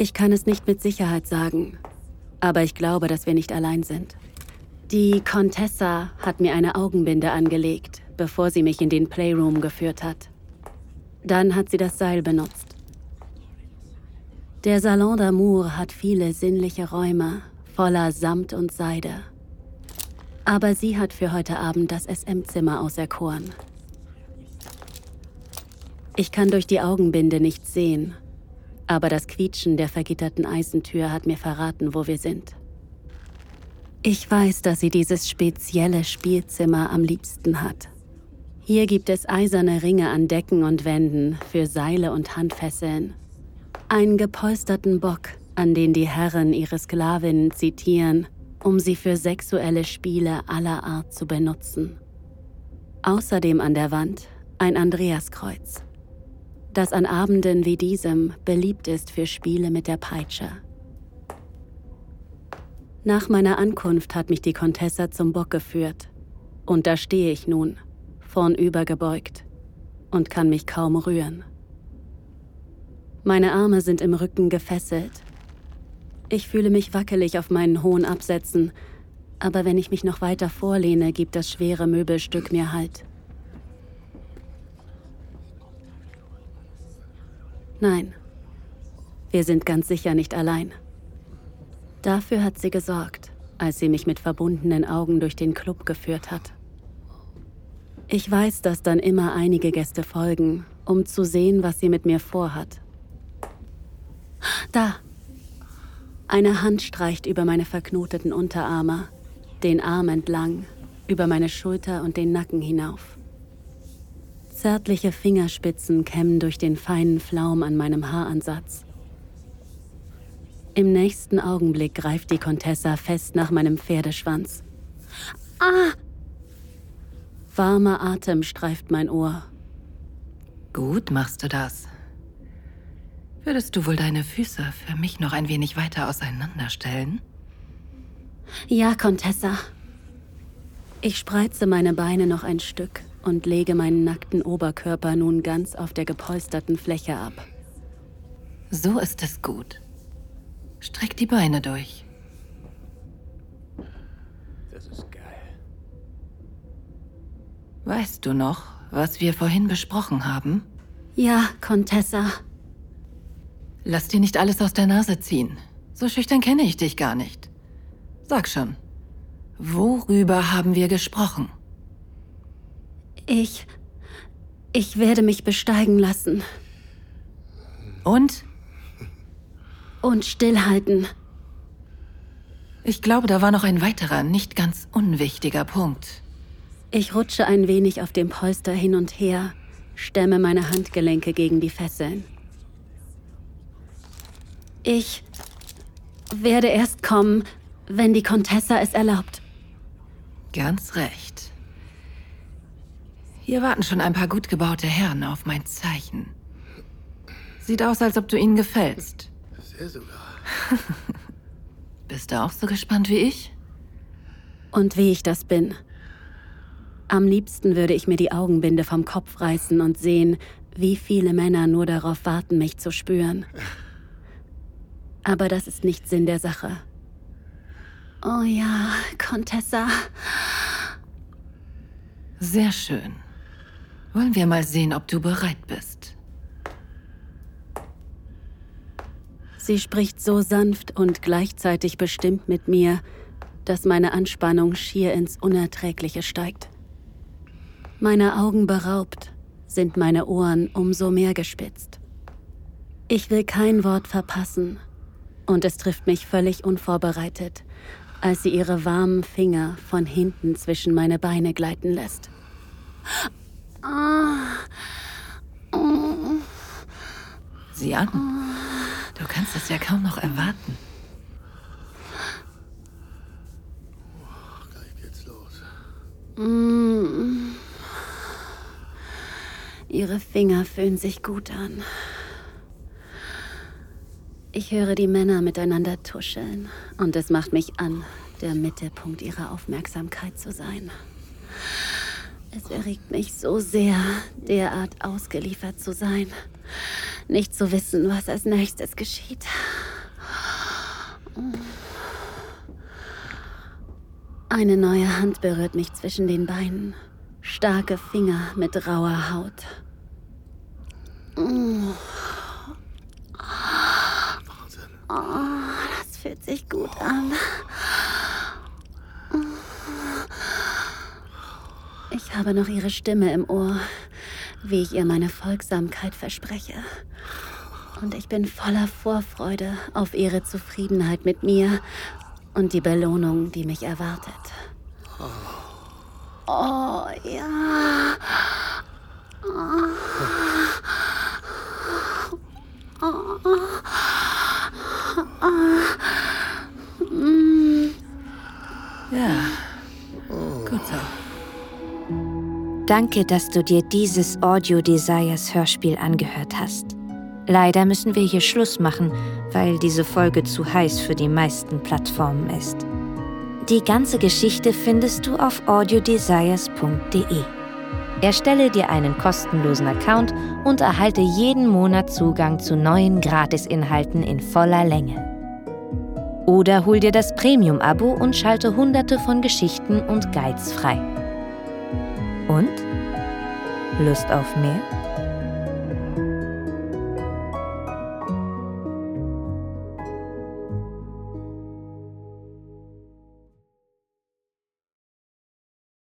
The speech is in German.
Ich kann es nicht mit Sicherheit sagen, aber ich glaube, dass wir nicht allein sind. Die Contessa hat mir eine Augenbinde angelegt, bevor sie mich in den Playroom geführt hat. Dann hat sie das Seil benutzt. Der Salon d'Amour hat viele sinnliche Räume voller Samt und Seide. Aber sie hat für heute Abend das SM-Zimmer auserkoren. Ich kann durch die Augenbinde nichts sehen, aber das Quietschen der vergitterten Eisentür hat mir verraten, wo wir sind. Ich weiß, dass sie dieses spezielle Spielzimmer am liebsten hat. Hier gibt es eiserne Ringe an Decken und Wänden für Seile und Handfesseln einen gepolsterten Bock, an den die Herren ihre Sklavinnen zitieren, um sie für sexuelle Spiele aller Art zu benutzen. Außerdem an der Wand ein Andreaskreuz, das an Abenden wie diesem beliebt ist für Spiele mit der Peitsche. Nach meiner Ankunft hat mich die Contessa zum Bock geführt, und da stehe ich nun, vornüber gebeugt, und kann mich kaum rühren. Meine Arme sind im Rücken gefesselt. Ich fühle mich wackelig auf meinen hohen Absätzen, aber wenn ich mich noch weiter vorlehne, gibt das schwere Möbelstück mir Halt. Nein, wir sind ganz sicher nicht allein. Dafür hat sie gesorgt, als sie mich mit verbundenen Augen durch den Club geführt hat. Ich weiß, dass dann immer einige Gäste folgen, um zu sehen, was sie mit mir vorhat. Da. Eine Hand streicht über meine verknoteten Unterarme, den Arm entlang, über meine Schulter und den Nacken hinauf. Zärtliche Fingerspitzen kämmen durch den feinen Flaum an meinem Haaransatz. Im nächsten Augenblick greift die Contessa fest nach meinem Pferdeschwanz. Ah! Warmer Atem streift mein Ohr. Gut machst du das. Würdest du wohl deine Füße für mich noch ein wenig weiter auseinanderstellen? Ja, Contessa. Ich spreize meine Beine noch ein Stück und lege meinen nackten Oberkörper nun ganz auf der gepolsterten Fläche ab. So ist es gut. Streck die Beine durch. Das ist geil. Weißt du noch, was wir vorhin besprochen haben? Ja, Contessa. Lass dir nicht alles aus der Nase ziehen. So schüchtern kenne ich dich gar nicht. Sag schon, worüber haben wir gesprochen? Ich. Ich werde mich besteigen lassen. Und? Und stillhalten. Ich glaube, da war noch ein weiterer, nicht ganz unwichtiger Punkt. Ich rutsche ein wenig auf dem Polster hin und her, stemme meine Handgelenke gegen die Fesseln. Ich werde erst kommen, wenn die Contessa es erlaubt. Ganz recht. Hier warten schon ein paar gut gebaute Herren auf mein Zeichen. Sieht aus, als ob du ihnen gefällst. Sehr sogar. Bist du auch so gespannt wie ich? Und wie ich das bin. Am liebsten würde ich mir die Augenbinde vom Kopf reißen und sehen, wie viele Männer nur darauf warten, mich zu spüren. Aber das ist nicht Sinn der Sache. Oh ja, Contessa. Sehr schön. Wollen wir mal sehen, ob du bereit bist. Sie spricht so sanft und gleichzeitig bestimmt mit mir, dass meine Anspannung schier ins Unerträgliche steigt. Meine Augen beraubt, sind meine Ohren umso mehr gespitzt. Ich will kein Wort verpassen und es trifft mich völlig unvorbereitet, als sie ihre warmen Finger von hinten zwischen meine Beine gleiten lässt. Sieh an. Du kannst es ja kaum noch erwarten. Gleich geht's los. Ihre Finger fühlen sich gut an. Ich höre die Männer miteinander tuscheln und es macht mich an, der Mittelpunkt ihrer Aufmerksamkeit zu sein. Es erregt mich so sehr, derart ausgeliefert zu sein, nicht zu wissen, was als nächstes geschieht. Eine neue Hand berührt mich zwischen den Beinen. Starke Finger mit rauer Haut. Wahnsinn. Oh, das fühlt sich gut an. Ich habe noch ihre Stimme im Ohr, wie ich ihr meine Folgsamkeit verspreche. Und ich bin voller Vorfreude auf ihre Zufriedenheit mit mir und die Belohnung, die mich erwartet. Oh ja. Ja. Gut so. Danke, dass du dir dieses Audio Desires Hörspiel angehört hast. Leider müssen wir hier Schluss machen, weil diese Folge zu heiß für die meisten Plattformen ist. Die ganze Geschichte findest du auf audiodesires.de. Erstelle dir einen kostenlosen Account und erhalte jeden Monat Zugang zu neuen Gratisinhalten in voller Länge. Oder hol dir das Premium-Abo und schalte hunderte von Geschichten und Guides frei. Und? Lust auf mehr?